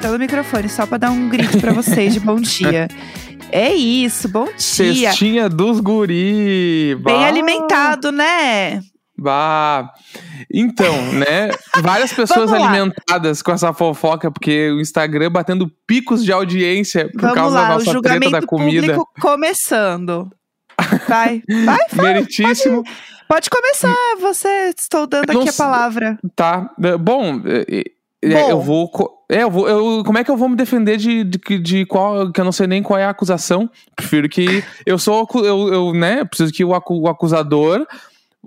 todo o microfone só pra dar um grito pra vocês de bom dia. É isso, bom dia. Cestinha dos guri. Bem Bah, alimentado, né? Bah. Então, né? Várias pessoas alimentadas com essa fofoca, porque o Instagram batendo picos de audiência por Vamos causa lá, da nossa treta da comida. público começando. Vai, vai, fala. Meritíssimo. Pode começar, você. Estou dando não aqui a palavra. Tá. é, Bom, é, é, Bom. eu vou. É, eu vou. eu- como é que eu vou me defender de, de, de qual. Que eu não sei nem qual é a acusação. Prefiro que. Eu sou. Eu, eu né? Preciso que o, acu- o acusador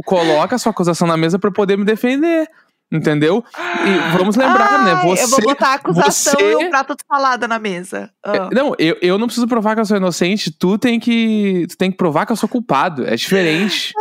coloque a sua acusação na mesa pra eu poder me defender. Entendeu? E vamos lembrar, né? Ai, Você. eu vou botar a acusação você- e um prato de salada na mesa. Ah. Não, eu, eu não preciso provar que eu sou inocente. Tu tem que. Tu tem que provar que eu sou culpado. É diferente.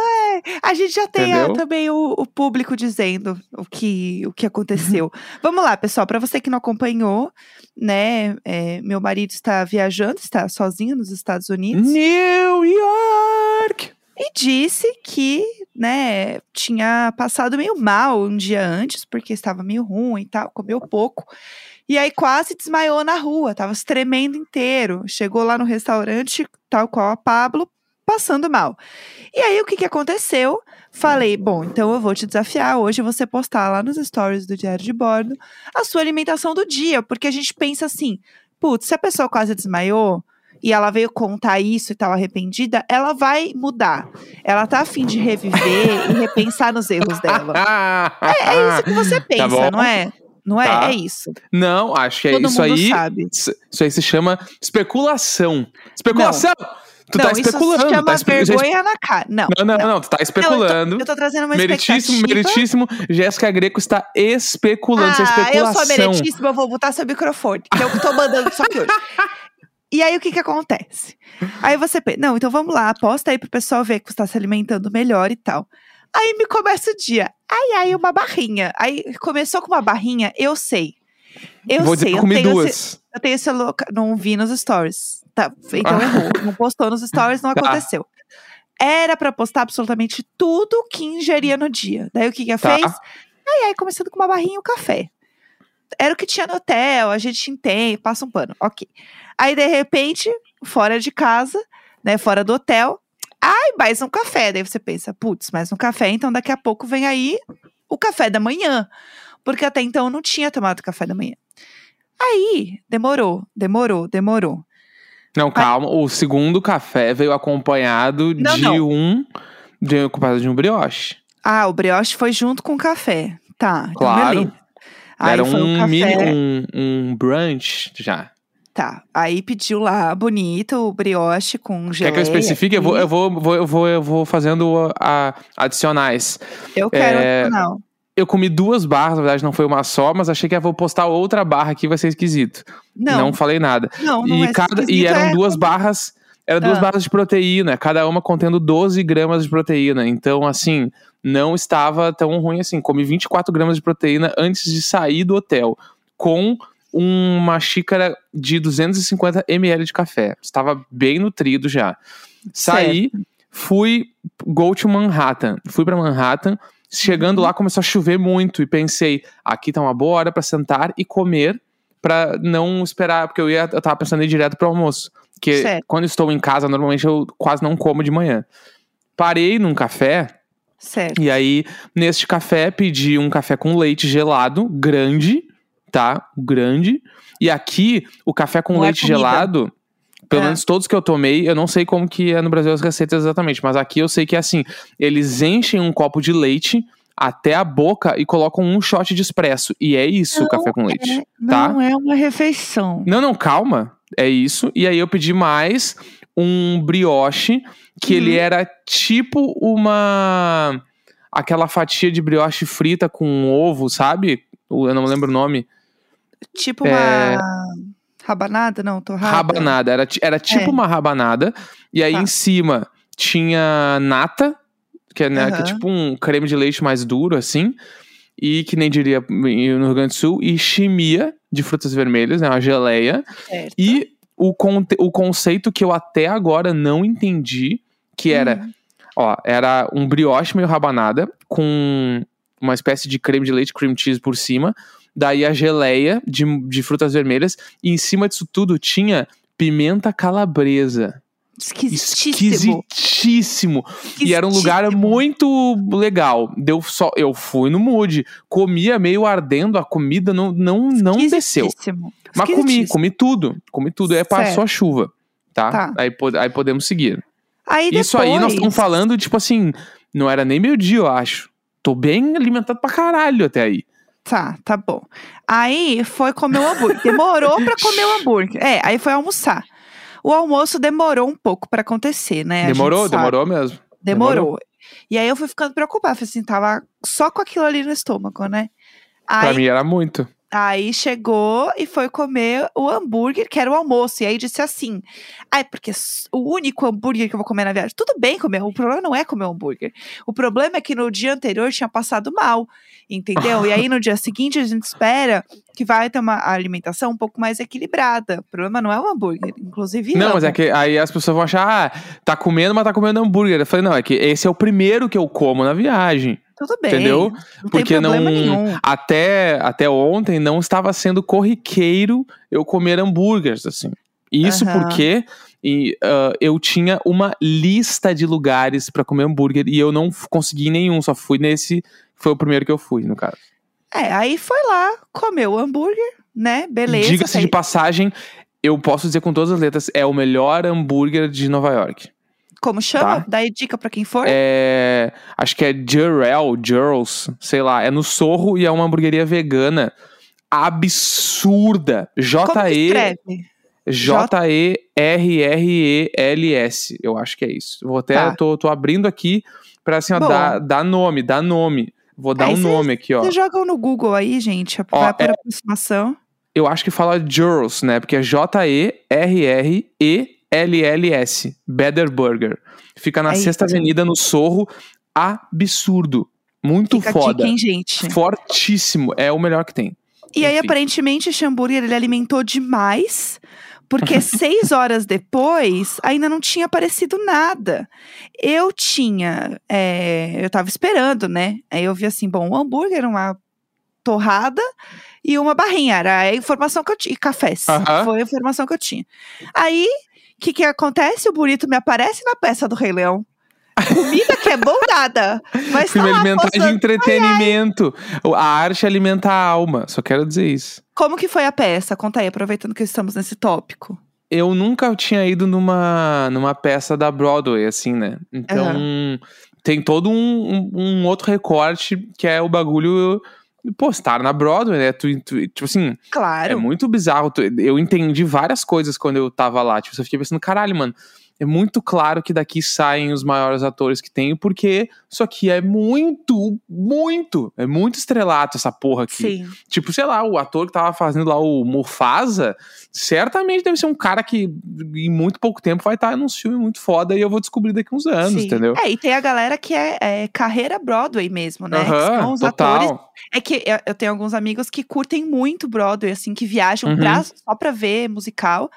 A gente já tem ah, Entendeu? também o, o público dizendo o que, o que aconteceu. Vamos lá, pessoal. Para você que não acompanhou, né? é, meu marido está viajando, está sozinho nos Estados Unidos New York! e disse que, né, tinha passado meio mal um dia antes porque estava meio ruim e tal, comeu pouco. E aí quase desmaiou na rua, tava se tremendo inteiro. Chegou lá no restaurante, tal qual a Pablo, passando mal. E aí o que que aconteceu? Falei, bom, então eu vou te desafiar hoje você postar lá nos stories do Diário de Bordo a sua alimentação do dia, porque a gente pensa assim, putz, se a pessoa quase desmaiou e ela veio contar isso e tal arrependida, ela vai mudar. Ela tá afim de reviver e repensar nos erros dela. É, é isso que você pensa, Ah, bom. não é? Não é? Tá. É isso. Não, acho que é Todo isso mundo aí. sabe. Isso isso aí se chama especulação. Especulação! Tu não, tá isso especulando. se chama tá espe- vergonha na cara. Não. Não, não, não, tu tá especulando. Eu tô trazendo uma Meritíssimo, meritíssimo. Jéssica Greco está especulando. Isso é Ah, eu especulação. sou meritíssima, eu vou botar seu microfone. Que é o que eu tô mandando só que hoje. E aí, o que que acontece? Aí você pensa, não, então vamos lá, aposta aí pro pessoal ver que você tá se alimentando melhor e tal. Aí me começa o dia. Ai, ai, uma barrinha. Aí começou com uma barrinha, eu sei. Eu Vou sei, dizer eu comi tenho duas. esse, eu tenho esse loca... Não vi nos stories. Tá, então errou. Não postou nos stories, não Tá. aconteceu. Era pra postar absolutamente tudo que ingeria no dia. Daí o que que Tá. fez? Ai, ai, começando com uma barrinha e um café. Era o que tinha no hotel, a gente entende, passa um pano, ok. Aí, de repente, fora de casa, né, fora do hotel, ai, mais um café. Daí você pensa, putz, mais um café, então daqui a pouco vem aí o café da manhã. Porque até então eu não tinha tomado café da manhã. Aí, demorou, demorou, demorou. Não, calma. O segundo café veio acompanhado Não, de não. um. De, acompanhado de um brioche. Ah, o brioche foi junto com o café. Tá, então Claro. Aí Era um café. mini. Um, um brunch já. Tá. Aí pediu lá, bonito, o brioche com geleia. Quer que eu especifique? Eu vou, eu vou, eu vou, eu vou fazendo a, adicionais. Eu quero, é, não. Eu comi duas barras, na verdade não foi uma só, mas achei que eu vou postar outra barra aqui, vai ser esquisito. Não, Não falei nada. não, não e, é cada, e esquisito, eram é duas barras. Eram duas Ah. barras de proteína, cada uma contendo 12 gramas de proteína. Então, assim, não estava tão ruim assim. Comi 24 gramas de proteína antes de sair do hotel, com uma xícara de 250 ml de café. Estava bem nutrido já. Saí, fui go to Manhattan. Fui para Manhattan. Chegando Uhum. lá começou a chover muito e pensei, aqui tá uma boa hora para sentar e comer para não esperar, porque eu ia eu tava pensando em ir direto pro almoço, porque Certo. quando estou em casa normalmente eu quase não como de manhã. Parei num café Certo. e aí neste café pedi um café com leite gelado, grande, tá? Grande. E aqui o café com Não é leite comida. gelado Pelo É. menos todos que eu tomei, eu não sei como que é no Brasil as receitas exatamente, mas aqui eu sei que é assim, eles enchem um copo de leite até a boca e colocam um shot de espresso. E é isso o Não café com leite. É, tá? não é uma refeição. Não, não, calma. É isso. E aí eu pedi mais um brioche, que Uhum. ele era tipo uma. Aquela fatia de brioche frita com ovo, sabe? Eu não lembro o nome. Tipo É. uma rabanada, não, torrada. Rabanada. Era, era tipo É. uma rabanada. E aí Tá. em cima tinha nata, que é, né, que é tipo um creme de leite mais duro, assim. E que nem diria no Rio Grande do Sul. E chimia de frutas vermelhas, né? Uma geleia. Certo. E o, conte- o conceito que eu até agora não entendi, que era, Hum. ó, era um brioche meio rabanada com uma espécie de creme de leite, cream cheese por cima, daí a geleia de, de frutas vermelhas e em cima disso tudo tinha pimenta calabresa. Esquisitíssimo. Esquisitíssimo. E era um lugar muito legal. Deu só, eu fui no mood, comia meio ardendo, a comida não não não desceu. Mas comi, comi tudo, comi tudo. Aí passou a chuva, tá? Tá. Aí, aí podemos seguir. Aí Isso aí nós depois- estamos falando, tipo assim, não era nem meio dia, eu acho. Tô bem alimentado pra caralho até aí. Tá, tá bom. Aí foi comer o hambúrguer. Demorou pra comer o hambúrguer. É, aí foi almoçar. O almoço demorou um pouco pra acontecer, né? A gente demorou, sabe. demorou mesmo. Demorou. demorou. E aí eu fui ficando preocupada. Falei assim, tava só com aquilo ali no estômago, né? Pra Aí, mim era muito. Aí chegou e foi comer o hambúrguer, que era o almoço. E aí disse assim: Ai, porque s- o único hambúrguer que eu vou comer na viagem. Tudo bem comer, o problema não é comer o hambúrguer. O problema é que no dia anterior tinha passado mal, entendeu? e aí no dia seguinte a gente espera que vai ter uma alimentação um pouco mais equilibrada. O problema não é o hambúrguer, inclusive. Não, amo. mas é que aí as pessoas vão achar, ah, tá comendo, mas tá comendo hambúrguer. Eu falei, não, é que esse é o primeiro que eu como na viagem. Tudo bem. entendeu? Não Porque não. nenhum. Até, até ontem não estava sendo corriqueiro eu comer hambúrgueres, assim. Isso Aham. porque e, ah, eu tinha uma lista de lugares pra comer hambúrguer e eu não consegui nenhum, só fui nesse. Foi o primeiro que eu fui, no caso. É, aí foi lá, comeu o hambúrguer, né? Beleza. Diga-se de passagem, eu posso dizer com todas as letras, é o melhor hambúrguer de Nova York. Como chama? Tá. Daí dica pra quem for. É, acho que é Jurel, Jurls, sei lá. É no Sorro e é uma hamburgueria vegana absurda. J-E? J-E-R-R-E-L-S. Eu acho que é isso. Vou até, Tá. tô, tô abrindo aqui pra assim, ó, Bom. dar, dar nome, dar nome. Vou dar Aí um nome aqui, ó. Vocês jogam no Google aí, gente. Ó, Vai por é- aproximação. Eu acho que fala Jurls, né? Porque é J-E-R-R-E-L-L-S. Better Burger. Fica na É Sexta isso. Avenida, no Sorro. Absurdo. Muito Fica foda. dica, hein, gente? Fortíssimo. É o melhor que tem. E aí, Enfim. aparentemente, esse hambúrguer ele alimentou demais. Porque seis horas depois, ainda não tinha aparecido nada. Eu tinha. é, eu tava esperando, né? Aí eu vi assim: bom, um hambúrguer, uma torrada e uma barrinha. Era a informação que eu tinha. E cafés. Aham. Foi a informação que eu tinha. Aí, o que, que acontece? O burrito me aparece na peça do Rei Leão. Comida que é bom nada. Mas tá Filme lá alimentar de entretenimento. A arte alimenta a alma. Só quero dizer isso. Como que foi a peça? Conta aí, aproveitando que estamos nesse tópico. Eu nunca tinha ido numa, numa peça da Broadway, assim, né? Então, tem todo um, um, um outro recorte que é o bagulho. Pô, estar na Broadway, né? Tu, tu- tipo assim, Claro. é muito bizarro. Eu entendi várias coisas quando eu tava lá. Tipo, eu fiquei pensando, caralho, mano. É muito claro que daqui saem os maiores atores que tem, porque isso aqui é muito, muito, é muito estrelato essa porra aqui. Sim. Tipo, sei lá, o ator que tava fazendo lá o Mufasa, certamente deve ser um cara que em muito pouco tempo vai estar num filme muito foda e eu vou descobrir daqui uns anos, sim. entendeu? É, e tem a galera que é, é carreira Broadway mesmo, né? Que os total. atores. É que eu- eu tenho alguns amigos que curtem muito Broadway, assim, que viajam Uhum. pra- só pra ver musical.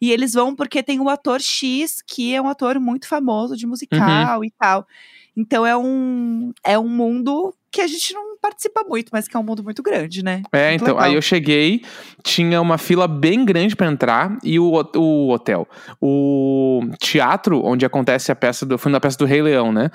E eles vão porque tem um ator X que é um ator muito famoso de musical Uhum. e tal. Então é um, é um mundo que a gente não participa muito, mas que é um mundo muito grande, né? É, Muito então, aí legal. eu cheguei, tinha uma fila bem grande pra entrar e o, o hotel. O teatro onde acontece a peça do. Foi na peça do Rei Leão, né?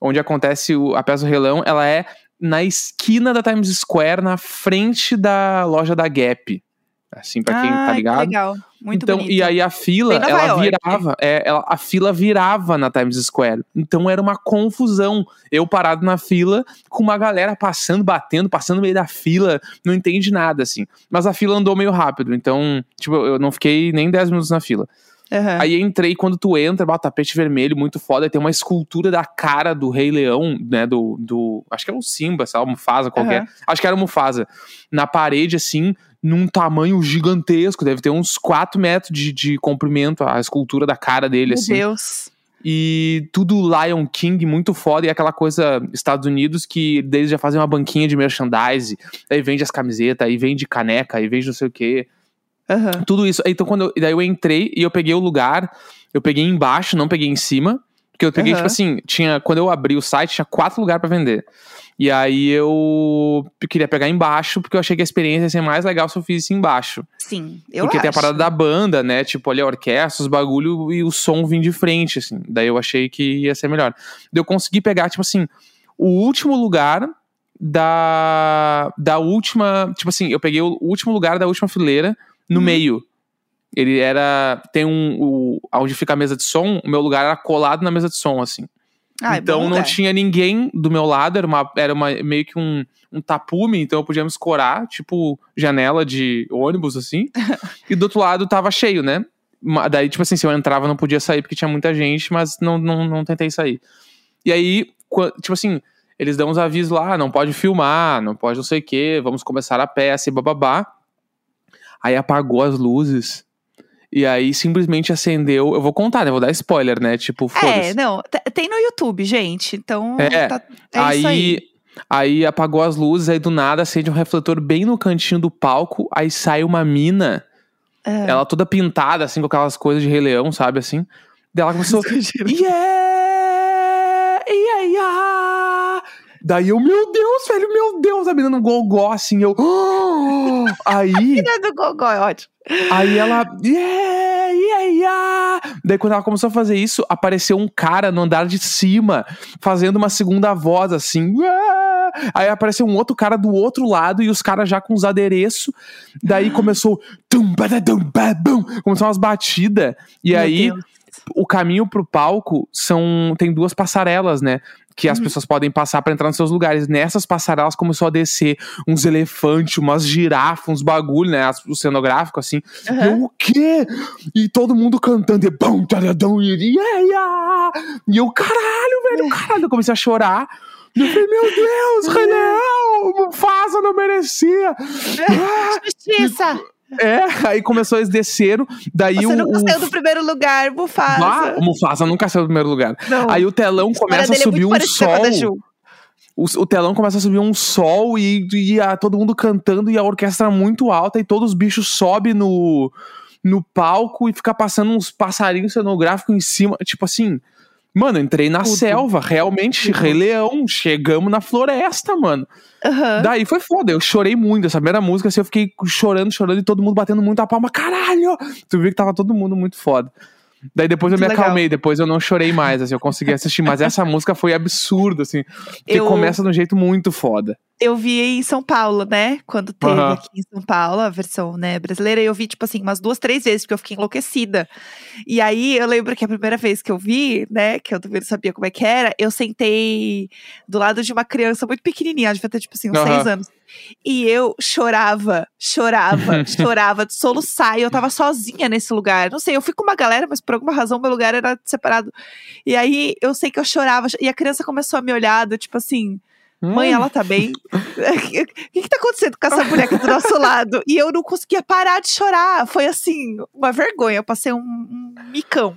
Onde acontece o- a peça do Rei Leão, ela é na esquina da Times Square, na frente da loja da Gap. Assim, pra quem Ai, tá ligado. legal. Muito então, bonito. e aí a fila, ela York. virava, é, ela- a fila virava na Times Square. Então era uma confusão. Eu parado na fila, com uma galera passando, batendo, passando no meio da fila, não entende nada, assim. Mas a fila andou meio rápido, então, tipo, eu não fiquei nem 10 minutos na fila. Aham. Aí entrei, quando tu entra, bota tapete vermelho, muito foda, tem uma escultura da cara do Rei Leão, né, do, do acho que é o Simba, sei lá, Mufasa qualquer, Aham. acho que era o Mufasa, na parede, assim, num tamanho gigantesco, deve ter uns 4 metros de, de comprimento, a escultura da cara dele, Meu assim. Deus. E tudo Lion King, muito foda, e aquela coisa Estados Unidos que eles já fazem uma banquinha de merchandise, aí vende as camisetas, aí vende caneca, aí vende não sei o quê. Aham. Tudo isso. Então, quando eu, daí eu entrei e eu peguei o lugar, eu peguei embaixo, não peguei em cima. Porque eu peguei, Aham. tipo assim, tinha. Quando eu abri o site, tinha quatro lugares pra vender. E aí eu queria pegar embaixo, porque eu achei que a experiência ia ser mais legal se eu fizesse embaixo. Sim, eu porque acho. tem a parada da banda, né? Tipo, ali a orquestra, os bagulho e o som vir de frente, assim. Daí eu achei que ia ser melhor. Daí eu consegui pegar, tipo assim, o último lugar da, da última. Tipo assim, eu peguei o último lugar da última fileira no Uhum. meio. Ele era. Tem um. O, onde fica a mesa de som, o meu lugar era colado na mesa de som, assim. Ah, é então bom não tinha ninguém do meu lado, era, uma, era uma, meio que um, um tapume, então eu podia me escorar, tipo janela de ônibus, assim. e do outro lado tava cheio, né? Daí, tipo assim, se eu entrava, não podia sair porque tinha muita gente, mas não, não, não tentei sair. E aí, tipo assim, eles dão uns avisos lá, "Ah, não pode filmar, não pode não sei o quê, vamos começar a peça e bababá. Aí apagou as luzes. E aí simplesmente acendeu. Eu vou contar, né? Vou dar spoiler, né? Tipo, É, não, tem no YouTube, gente. Então, É, tá- é aí, aí. aí apagou as luzes, aí do nada acende um refletor bem no cantinho do palco, aí sai uma mina, É. ela toda pintada, assim, com aquelas coisas de Rei Leão, sabe, assim. Daí ela começou, yeah, yeah, yeah. Daí eu, meu Deus, velho, meu Deus, a menina no gogó, assim, eu... aí... Filha do Gogó, é ótimo. Aí ela, yeah, yeah, yeah. Daí quando ela começou a fazer isso, apareceu um cara no andar de cima, fazendo uma segunda voz, assim. "Ah!" Aí apareceu um outro cara do outro lado e os caras já com os adereços. Daí começou. Começou umas batidas. E Meu aí, Deus. o caminho pro palco são. Tem duas passarelas, né? Que as Uhum. pessoas podem passar pra entrar nos seus lugares. Nessas passarelas começou a descer uns elefantes, umas girafas, uns bagulho, né? O cenográfico, assim. Aham. eu, o quê? E todo mundo cantando, e bum, taradão, e yeah. E eu, caralho, velho, caralho. Eu comecei a chorar. Eu falei, meu Deus, Rei Leão, Mufasa não merecia. Ah, Justiça! É, aí começou, eles desceram, daí Você o, nunca o, saiu do primeiro lugar, Mufasa. Ah, o Mufasa nunca saiu do primeiro lugar. Não. Aí o telão começa a é subir muito um a sol. O, o telão começa a subir um sol e, e a- todo mundo cantando e a orquestra muito alta e todos os bichos sobem no, no palco e fica passando uns passarinhos cenográficos em cima. Tipo assim, mano, entrei na Tudo. selva, realmente. Rei Leão, chegamos na floresta, mano. Aham. Daí foi foda, eu chorei muito. Essa primeira música, assim, eu fiquei chorando, chorando e todo mundo batendo muito a palma. Caralho! Tu viu que tava todo mundo muito foda. Daí depois eu me legal. acalmei, depois eu não chorei mais, assim, eu consegui assistir. Mas essa música foi absurda, assim. Porque Eu- começa de um jeito muito foda. Eu vi em São Paulo, né? Quando teve Aham. aqui em São Paulo, a versão né, brasileira, eu vi, tipo assim, umas duas, três vezes, porque eu fiquei enlouquecida. E aí eu lembro que a primeira vez que eu vi, né, que eu também não sabia como é que era, eu sentei do lado de uma criança muito pequenininha, devia ter, tipo assim, uns Aham. seis anos. E eu chorava, chorava, chorava de soluçar. E eu tava sozinha nesse lugar. Não sei, eu fui com uma galera, mas por alguma razão meu lugar era separado. E aí eu sei que eu chorava. E a criança começou a me olhar, do tipo assim. Mãe, Hum. ela tá bem? O que, que, que tá acontecendo com essa boneca do nosso lado? E eu não conseguia parar de chorar. Foi assim, uma vergonha. Eu passei um, um micão.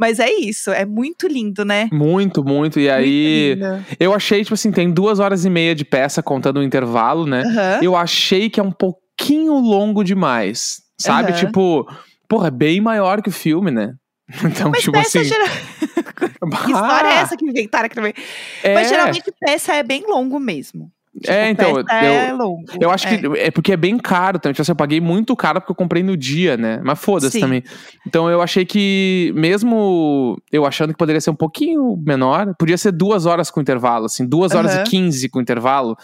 Mas é isso, é muito lindo, né? Muito, muito. E aí, Muito eu achei, tipo assim, tem duas horas e meia de peça contando o intervalo, né? Aham. Eu achei que é um pouquinho longo demais. Sabe? Aham. Tipo, porra, é bem maior que o filme, né? Então, Mas tipo assim. geral... Que história é essa que inventaram aqui também? É, Mas geralmente peça é bem longo mesmo. Tipo, É, então, eu- é longo. Eu acho é. que é porque é bem caro também. Tipo assim, eu paguei muito caro porque eu comprei no dia, né? Mas foda-se também. Então eu achei que, mesmo eu achando que poderia ser um pouquinho menor, podia ser duas horas com intervalo, assim, duas horas e quinze com intervalo.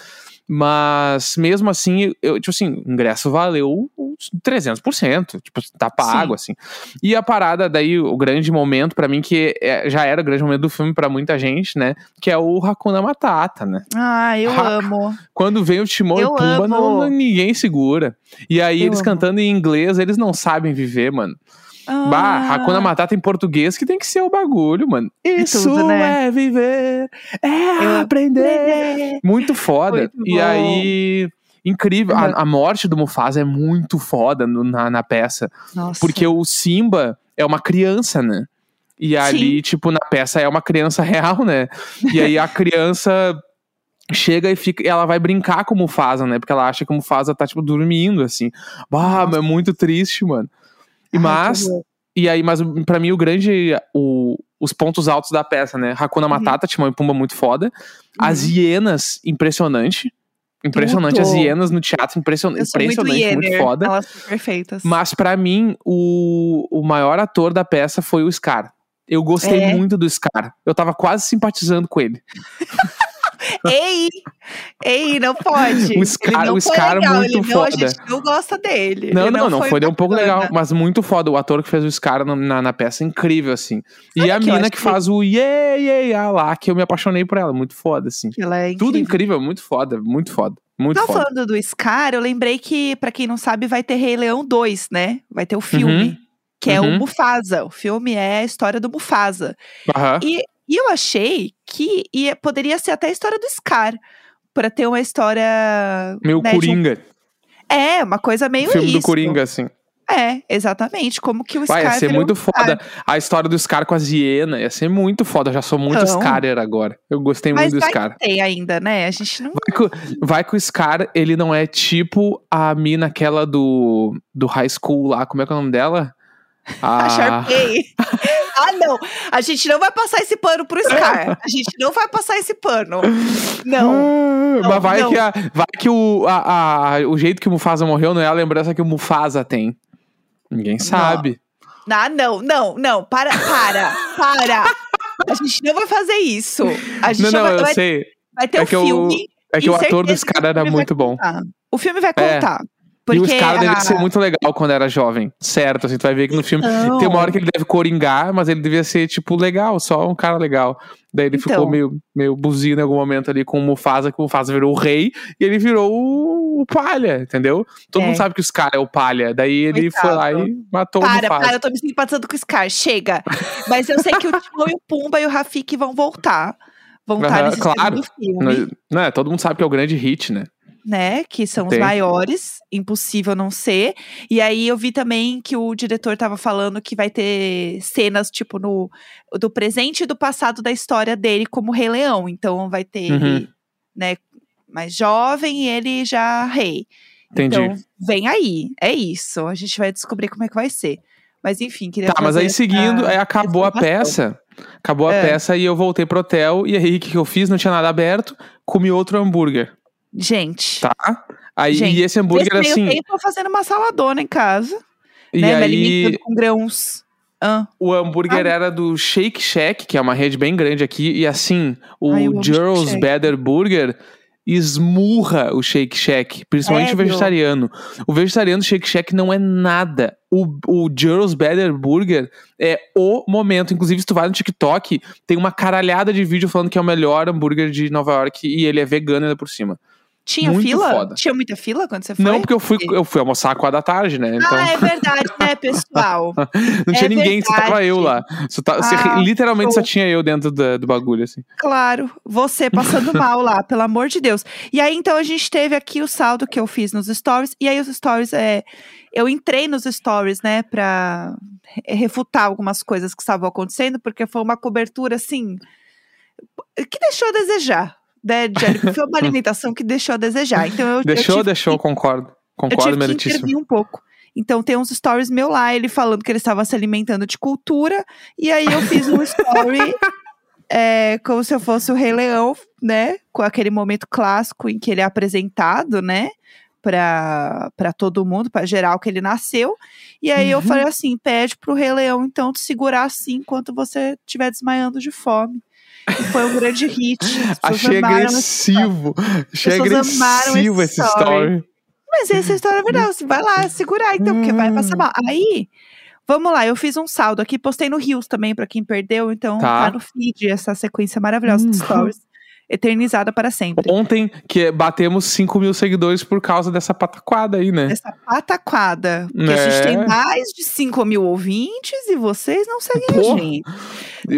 Mas mesmo assim, eu, tipo assim, o ingresso valeu uns 300%. Tipo, tá pago, assim. E a parada, daí, o grande momento pra mim, que é- já era o grande momento do filme pra muita gente, né? Que é o Hakuna Matata, né? Ah, eu Ah, amo. Quando vem o Timão Eu e Pumba, não, não- ninguém segura. E aí, Eu eles amo. cantando em inglês, eles não sabem viver, mano. Bah, Ah, Hakuna Matata em português que tem que ser o bagulho, mano. Isso tudo, né? é viver, é Eu aprender. Muito foda. Muito e aí, incrível. Uhum. A, a morte do Mufasa é muito foda no- na, na peça. Nossa. Porque o Simba é uma criança, né? E ali, tipo, na peça é uma criança real, né? E aí a criança chega e fica, ela vai brincar com o Mufasa, né? Porque ela acha que o Mufasa tá, tipo, dormindo, assim. Bah, é muito triste, mano. E Ai, mas, e aí, mas pra mim o grande, o, os pontos altos da peça, né? Hakuna Matata, Timão e Pumba muito foda. As Uhum. hienas, impressionante. Impressionante. As hienas no teatro, impression, Eu sou muito impressionante, muito, Yenner, foda. Elas são perfeitas. Mas pra mim, o, o maior ator da peça foi o Scar. Eu gostei É? muito do Scar. Eu tava quase simpatizando com ele. Ei! Ei, não pode. O Scar- não o foi Scar legal, muito ele não, A foda. gente não gosta dele. Não, ele não, não, foi, um pouco legal, mas muito foda. O ator que fez o Scar na, na, na peça, incrível, assim. e Sabe a o que eu mina que que- faz o yeah, yeah, lá, que eu me apaixonei por ela, muito foda, assim. É Tudo incrível. incrível, muito foda, muito foda. Muito foda. falando do Scar, eu lembrei que, pra quem não sabe, vai ter Rei Leão 2, né? Vai ter o filme, que é o uhum. Mufasa. O filme é a história do Mufasa. Aham. E, e eu achei que ia, poderia ser até a história do Scar. Pra ter uma história. Meu né, de um- Coringa. É, uma coisa meio filme do isso. Coringa, assim. É, exatamente. Como que o Vai, Scar. ia ser muito um Scar. foda. A história do Scar com a Ziena ia ser muito foda. Eu já sou muito Então. Scarer agora. Eu gostei muito do vai Scar. ter ainda, né? A gente não. Vai que, o- vai que o Scar, ele não é tipo a mina aquela do, do high school lá. Como é que é o nome dela? A Sharpay. ah, não. A gente não vai passar esse pano pro Scar. A gente não vai passar esse pano. Não. Ah, Não, Mas vai não. que, a, vai que o, a, a- o jeito que o Mufasa morreu não é a lembrança que o Mufasa tem. Ninguém sabe. Ah, não, não, não. Para, para, para. A gente não vai fazer isso. A gente Não, não, vai, eu vai, sei. vai ter É o- filme. É que o ator do certeza Scar que o era muito bom. contar. O filme vai É. contar. E o Porque Scar devia a- ser muito legal quando era jovem. Certo, assim, tu vai ver que no filme Então. tem uma hora que ele deve coringar, mas ele devia ser, tipo, legal, só um cara legal. Daí ele ficou Então. meio, meio buzino em algum momento ali com o Mufasa, que o Mufasa virou o rei e ele virou o, o palha, entendeu? Todo É. mundo sabe que o Scar é o palha. Daí ele foi lá Coitado. e matou o Para, Mufasa. para, eu tô me simpatizando com o Scar, chega. Mas eu sei que o Timão e o Pumba e o Rafik vão voltar. Vão estar Aham, nesse claro. filme, Não, é, todo mundo sabe que é o grande hit, né? Né? Que são os maiores, impossível não ser. E aí eu vi também que o diretor tava falando que vai ter cenas, tipo, no do presente e do passado da história dele como Rei Leão. Então vai ter Uhum. ele, né, mais jovem e ele já rei. Entendi. Então, vem aí. É isso. A gente vai descobrir como é que vai ser. Mas enfim, queria Tá, mas aí seguindo, aí acabou a peça. Acabou a É. peça e eu voltei pro hotel. E aí, o que eu fiz? Não tinha nada aberto. Comi outro hambúrguer, Gente, tá? Aí, Gente, esse hambúrguer, meio assim. eu tô fazendo uma saladona em casa, E né? Aí, com grãos. Ah, o hambúrguer era do Shake Shack, que é uma rede bem grande aqui. E assim, o Ai, Gerald's. Better Burger esmurra o Shake Shack, principalmente o vegetariano. O vegetariano do Shake Shack não é nada. O, o Gerald's Better Burger é o momento. Inclusive, se tu vai no TikTok, tem uma caralhada de vídeo falando que é o melhor hambúrguer de Nova York e ele é vegano ainda por cima. Tinha Muito fila? foda. Tinha muita fila quando você foi? Não, porque eu fui, eu fui almoçar às quatro da tarde, né? Então Ah, é verdade, né, pessoal? não tinha é ninguém, só tava verdade. eu lá. Só tá- Ah, literalmente só tinha eu dentro da- do bagulho, assim. Claro, você passando mal lá, pelo amor de Deus. E aí, então, a gente teve aqui o saldo que eu fiz nos stories. E aí, os stories, é, eu entrei nos stories, né, pra re- refutar algumas coisas que estavam acontecendo, porque foi uma cobertura, assim, que deixou a desejar. Né, foi uma alimentação que deixou a desejar. Então, eu, eu Deixou, tive deixou, que- concordo. eu Concordo, tive que meritíssimo. intervir um pouco. Então tem uns stories meu lá, ele falando que ele estava se alimentando de cultura, e aí eu fiz um story é, como se eu fosse o Rei Leão, né? Com aquele momento clássico em que ele é apresentado, né? Pra todo mundo, pra geral que ele nasceu. E aí eu Uhum. falei assim: pede pro Rei Leão, então, te segurar assim enquanto você estiver desmaiando de fome. E foi um grande hit. Achei agressivo. Achei agressivo esse story. story. Mas essa história é verdade. Você vai lá segurar, então, porque vai passar mal. Aí, vamos lá, eu fiz um saldo aqui, postei no Rios também, pra quem perdeu. Então, Tá. tá, no feed essa sequência maravilhosa de Uhum. stories. Eternizada para sempre. Ontem, que batemos 5 mil seguidores por causa dessa pataquada aí, né? Essa pataquada. Porque a gente É. tem mais de 5 mil ouvintes e vocês não seguem Pô, a gente.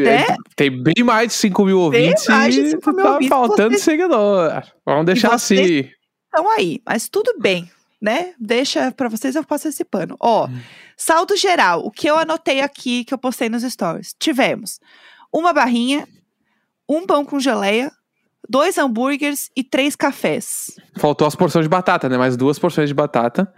É, Tem bem mais de 5 mil ouvintes mais de e 5 mil tá ouvintes, faltando vocês- seguidor. Vamos deixar assim. Então aí, mas tudo bem, né? Deixa pra vocês, eu passo esse pano. Ó, saldo geral, o que eu anotei aqui, que eu postei nos stories. Tivemos uma barrinha, um pão com geleia, dois hambúrgueres e três cafés. Faltou as porções de batata, né? Mais duas porções de batata.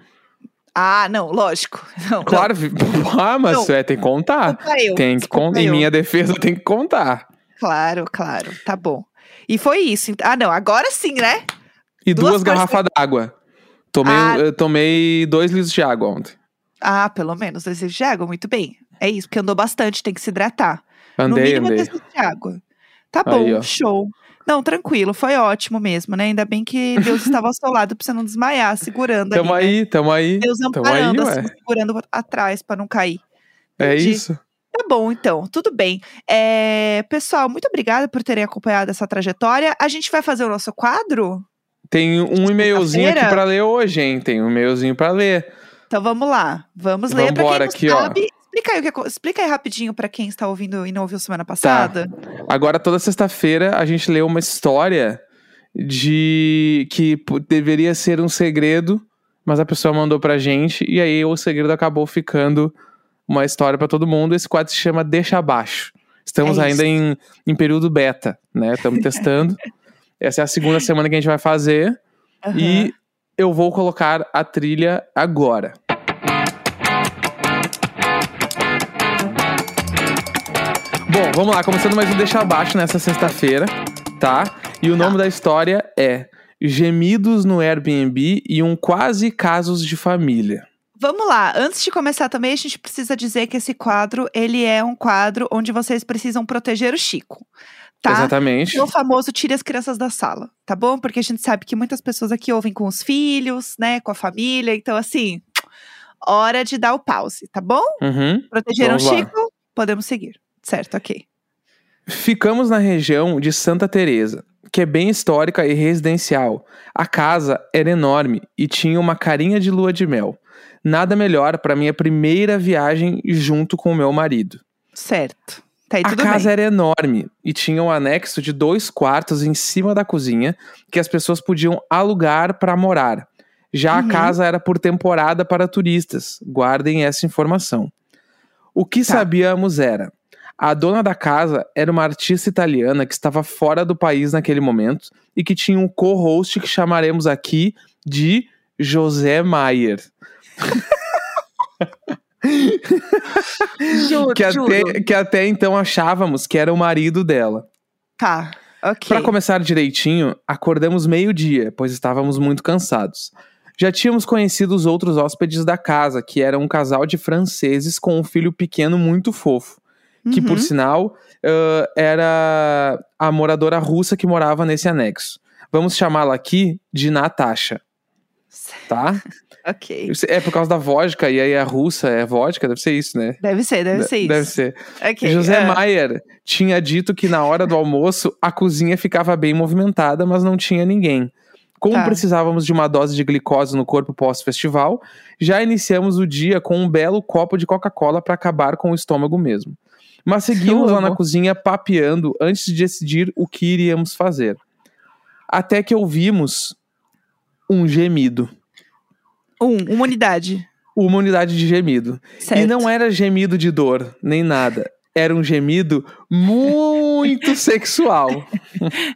Ah, não, lógico. Não, Claro, vi- ah, mas Não. é, tem que contar. Eu, Tem que contar. Em eu. minha defesa, tem que contar. Claro, claro. Tá bom. E foi isso. Ah, não. Agora sim, né? E Duas duas, garrafas d'água. Tomei, Ah. tomei dois litros de água ontem. Ah, pelo menos. Dois litros de água, muito bem. É isso, porque andou bastante, tem que se hidratar. no Andei, mínimo andei. dois litros de água. Tá Aí, bom, ó. show. Não, tranquilo, foi ótimo mesmo, né? Ainda bem que Deus estava ao seu lado pra você não desmaiar, segurando Tamo ali. né? aí, tamo aí. Deus Tamo aí, amparando, ué. assim, segurando atrás pra não cair. É Entendi. isso. Tá bom, então, tudo bem. É, pessoal, muito obrigada por terem acompanhado essa trajetória. A gente vai fazer o nosso quadro? Tem um e-mailzinho aqui pra ler hoje, hein? Tem um e-mailzinho pra ler. Então vamos lá. Vamos ler pra quem não aqui, ó. Explica aí, o que, explica aí rapidinho pra quem está ouvindo e não ouviu semana passada. Agora, toda sexta-feira, a gente lê uma história de que deveria ser um segredo, mas a pessoa mandou pra gente, e aí o segredo acabou ficando uma história pra todo mundo. Esse quadro se chama Deixa Abaixo. Estamos É ainda em, em período beta, né? Estamos testando. Essa é a segunda semana que a gente vai fazer. Aham. E eu vou colocar a trilha agora. Bom, vamos lá, começando mais um Deixa Abaixo nessa sexta-feira, tá? E o nome da história é Gemidos no Airbnb e um quase casos de família. Vamos lá, antes de começar também, a gente precisa dizer que esse quadro, ele é um quadro onde vocês precisam proteger o Chico, tá? Exatamente. É o famoso tire as crianças da sala, tá bom? Porque a gente sabe que muitas pessoas aqui ouvem com os filhos, né, com a família, então assim, hora de dar o pause, tá bom? Uhum. Protegeram o. Chico? Podemos seguir. Certo, ok. Ficamos na região de Santa Teresa, que é bem histórica e residencial. A casa era enorme e tinha uma carinha de lua de mel. Nada melhor para minha primeira viagem junto com o meu marido. Certo. Tá A casa bem. era enorme e tinha um anexo de dois quartos em cima da cozinha que as pessoas podiam alugar para morar. Já Uhum. a casa era por temporada para turistas. Guardem essa informação. O que Tá. sabíamos era: a dona da casa era uma artista italiana que estava fora do país naquele momento e que tinha um co-host que chamaremos aqui de José Maier. Juro, Que juro. até, que até então achávamos que era o marido dela. Tá, ok. Para começar direitinho, acordamos meio-dia, pois estávamos muito cansados. Já tínhamos conhecido os outros hóspedes da casa, que era um casal de franceses com um filho pequeno muito fofo, que por Uhum. sinal ãh, era a moradora russa que morava nesse anexo. Vamos chamá-la aqui de Natasha, tá? Ok. É por causa da vodka, e aí a russa é vodka, deve ser isso, né? Deve ser, deve De- ser isso. Deve ser. Ok, José ah, Maier tinha dito que na hora do almoço a cozinha ficava bem movimentada, mas não tinha ninguém. Como Tá. precisávamos de uma dose de glicose no corpo pós-festival, já iniciamos o dia com um belo copo de Coca-Cola para acabar com o estômago mesmo. Mas seguimos lá na cozinha papeando antes de decidir o que iríamos fazer. Até que ouvimos um gemido. Um, uma unidade. Uma unidade de gemido. Certo. E não era gemido de dor, nem nada. Era um gemido muito sexual.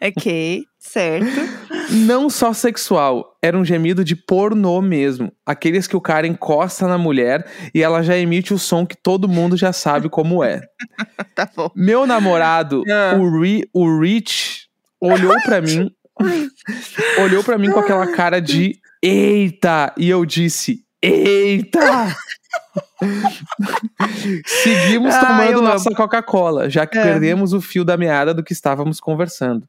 Ok, certo. Não só sexual, era um gemido de pornô mesmo. Aqueles que o cara encosta na mulher e ela já emite o som que todo mundo já sabe como é. Tá bom. Meu namorado, Ah. o, Ri, o Rich, olhou pra mim. olhou pra mim com aquela cara de eita! E eu disse: Eita! Seguimos Ah, tomando eu nossa Coca-Cola, já que É. perdemos o fio da meada do que estávamos conversando.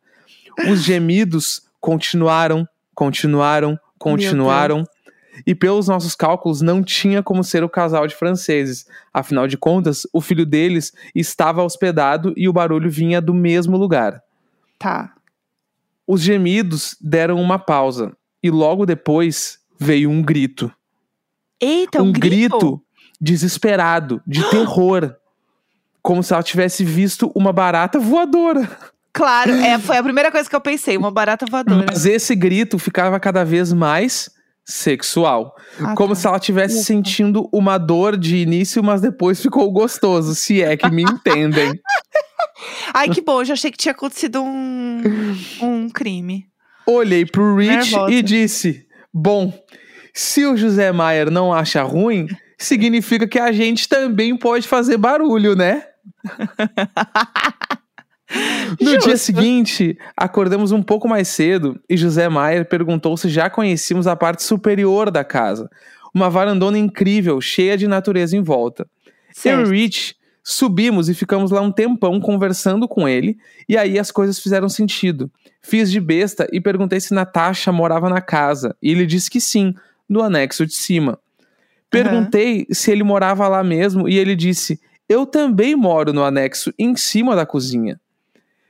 Os gemidos continuaram, continuaram, continuaram. E pelos nossos cálculos, não tinha como ser o casal de franceses. Afinal de contas, o filho deles estava hospedado e o barulho vinha do mesmo lugar. Tá. Os gemidos deram uma pausa e logo depois veio um grito. Eita, um um grito desesperado, de terror. Como se ela tivesse visto uma barata voadora. Claro, é, foi a primeira coisa que eu pensei, uma barata voadora. Mas esse grito ficava cada vez mais sexual. Ah, Como tá. se ela estivesse sentindo uma dor de início, mas depois ficou gostoso, se é que me entendem. Ai, que bom, eu já achei que tinha acontecido um, um um crime. Olhei pro Rich Nervosa. e disse: Bom, se o José Maier não acha ruim, significa que a gente também pode fazer barulho, né? No dia Justo. seguinte, acordamos um pouco mais cedo e José Maier perguntou se já conhecíamos a parte superior da casa. Uma varandona incrível, cheia de natureza em volta. Eu e Certo. Rich subimos e ficamos lá um tempão conversando com ele, e aí as coisas fizeram sentido. Fiz de besta e perguntei se Natasha morava na casa, e ele disse que sim, no anexo de cima. Perguntei se ele morava lá mesmo, e ele disse: Eu também moro no anexo em cima da cozinha.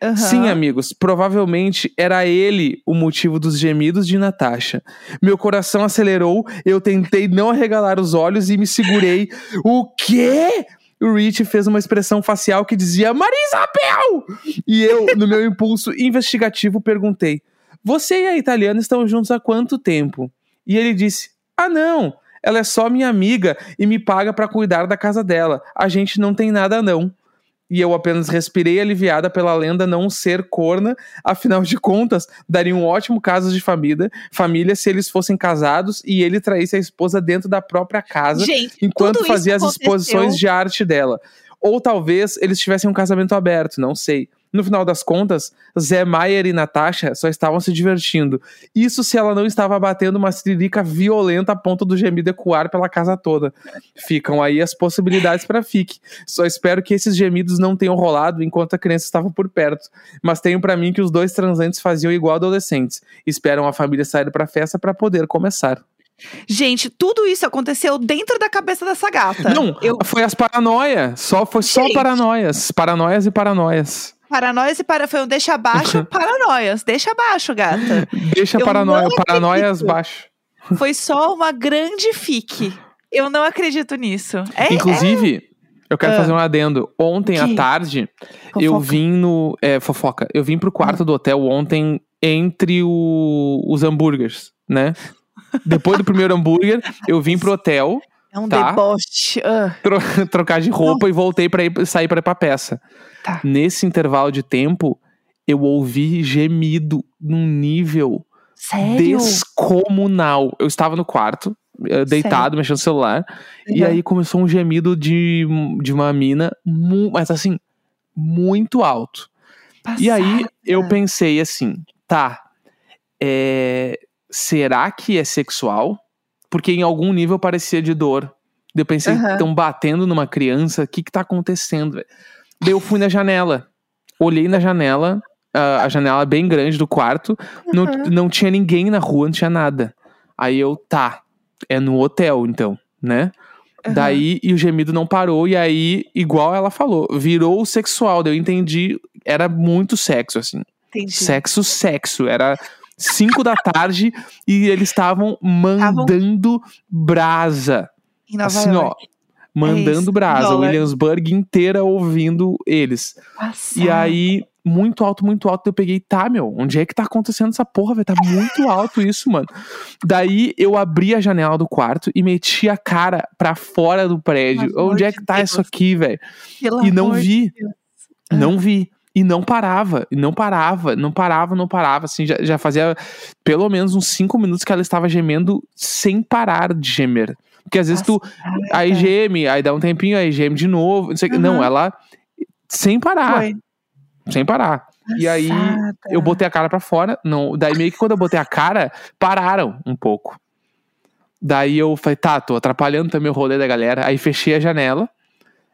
Aham. Sim, amigos, provavelmente era ele o motivo dos gemidos de Natasha. Meu coração acelerou, eu tentei não arregalar os olhos e me segurei. O quê? O Rich fez uma expressão facial que dizia Maria Isabel! E eu, no meu impulso investigativo, perguntei: Você e a italiana estão juntos há quanto tempo? E ele disse: Ah, não, ela é só minha amiga e me paga pra cuidar da casa dela. A gente não tem nada, não e eu apenas respirei aliviada pela lenda não ser corna, afinal de contas, daria um ótimo caso de família, família se eles fossem casados e ele traísse a esposa dentro da própria casa, Gente, enquanto fazia as aconteceu- exposições de arte dela. Ou talvez eles tivessem um casamento aberto, não sei. No final das contas, Zé Maier e Natasha só estavam se divertindo. Isso se ela não estava batendo uma siririca violenta a ponto do gemido ecoar pela casa toda. Ficam aí as possibilidades para fique. Só espero que esses gemidos não tenham rolado enquanto a criança estava por perto. Mas tenho para mim que os dois transantes faziam igual adolescentes. Esperam a família sair pra festa para poder começar. Gente, tudo isso aconteceu dentro da cabeça dessa gata. Não, Eu, foi as paranoias. Só foi só Gente. paranoias, paranoias e paranoias. Paranoias e para... foi um deixa abaixo, paranoias. Deixa abaixo, gata. Deixa Eu paranoia, não paranoias baixo. Foi só uma grande fique. Eu não acredito nisso. É, Inclusive, eu quero Ah. fazer um adendo. Ontem à Que? tarde, é eu fofoca. vim no. É, fofoca. Eu vim pro quarto do hotel ontem entre o- os hambúrgueres, né? Depois do primeiro hambúrguer, eu vim pro hotel, É um tá. deboche. Ah, tro- trocar de roupa e voltei para ir sair pra ir pra peça. Tá. Nesse intervalo de tempo, eu ouvi gemido num nível Sério? descomunal. Eu estava no quarto, eh, deitado, mexendo no celular, e Uhum. aí começou um gemido de, de uma mina, mas assim, muito alto. E aí Passada. eu pensei assim, tá, é, será que é sexual? Porque em algum nível parecia de dor. Eu pensei, estão batendo numa criança, o que que tá acontecendo? Daí eu fui na janela, olhei na janela, a, janela bem grande do quarto, não, Uhum. não tinha ninguém na rua, não tinha nada. Aí eu, tá, é no hotel então, né? Aham. Daí, e o gemido não parou, e aí, igual ela falou, virou sexual. Daí eu entendi, era muito sexo, assim. Entendi. Sexo, sexo. Era 5 da tarde e eles estavam mandando brasa. Em Nova assim, ó. Mandando isso, brasa. dólar. Williamsburg inteira ouvindo eles. E aí, muito alto, muito alto. Eu peguei, tá, meu, onde é que tá acontecendo essa porra, velho? Tá muito alto isso, mano. Daí eu abri a janela do quarto e meti a cara pra fora do prédio. Amor onde é que tá Deus. isso aqui, velho? E não vi. Deus. Não vi. E não parava, e não parava, não parava, não parava. Assim, já, já fazia pelo menos uns cinco minutos que ela estava gemendo sem parar de gemer. Porque às vezes tu. Passada. Aí geme, aí dá um tempinho, aí geme de novo. Não, sei quê. não Uhum. ela. Sem parar. Foi. Sem parar. E aí, Passada. Eu botei a cara pra fora. Não, daí meio que quando eu botei a cara, pararam um pouco. Daí eu falei, tá, tô atrapalhando também o rolê da galera. Aí fechei a janela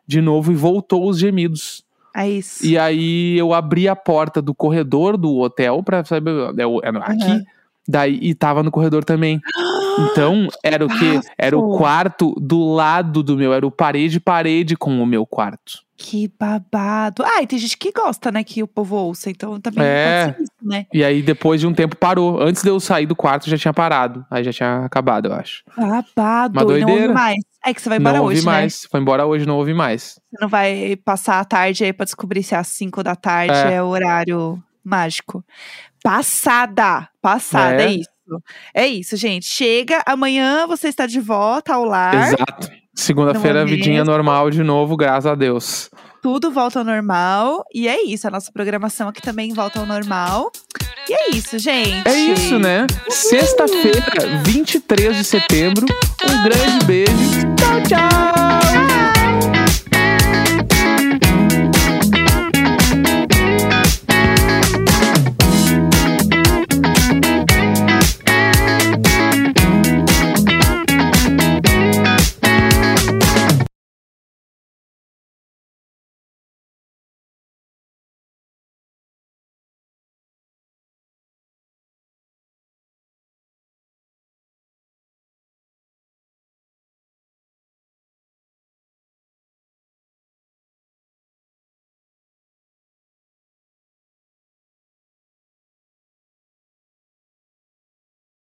de novo e voltou os gemidos. É isso. E aí eu abri a porta do corredor do hotel pra saber. É, é aqui. Uhum. Daí, e tava no corredor também. Então, era o quê? Era o quarto do lado do meu. Era o parede parede com o meu quarto. Que babado. Ah, e tem gente que gosta, né, que o povo ouça. Então também É. pode ser isso, né? E aí, depois de um tempo, parou. Antes de eu sair do quarto, já tinha parado. Aí já tinha acabado, eu acho. Babado. Uma E não doideira. mais. É que você vai embora não hoje, ouvi né? mais. Foi embora hoje, não ouvi mais. Você não vai passar a tarde aí pra descobrir se é às 5 da tarde É. é, o horário mágico. Passada! Passada, é. É. isso. É isso, gente. Chega, amanhã você está de volta ao lar. Exato. Segunda-feira, é vidinha normal de novo, graças a Deus. Tudo volta ao normal. E é isso, a nossa programação aqui também volta ao normal. E é isso, gente. É isso, né? Sexta-feira, 23 de setembro. Um grande beijo. Tchau, tchau.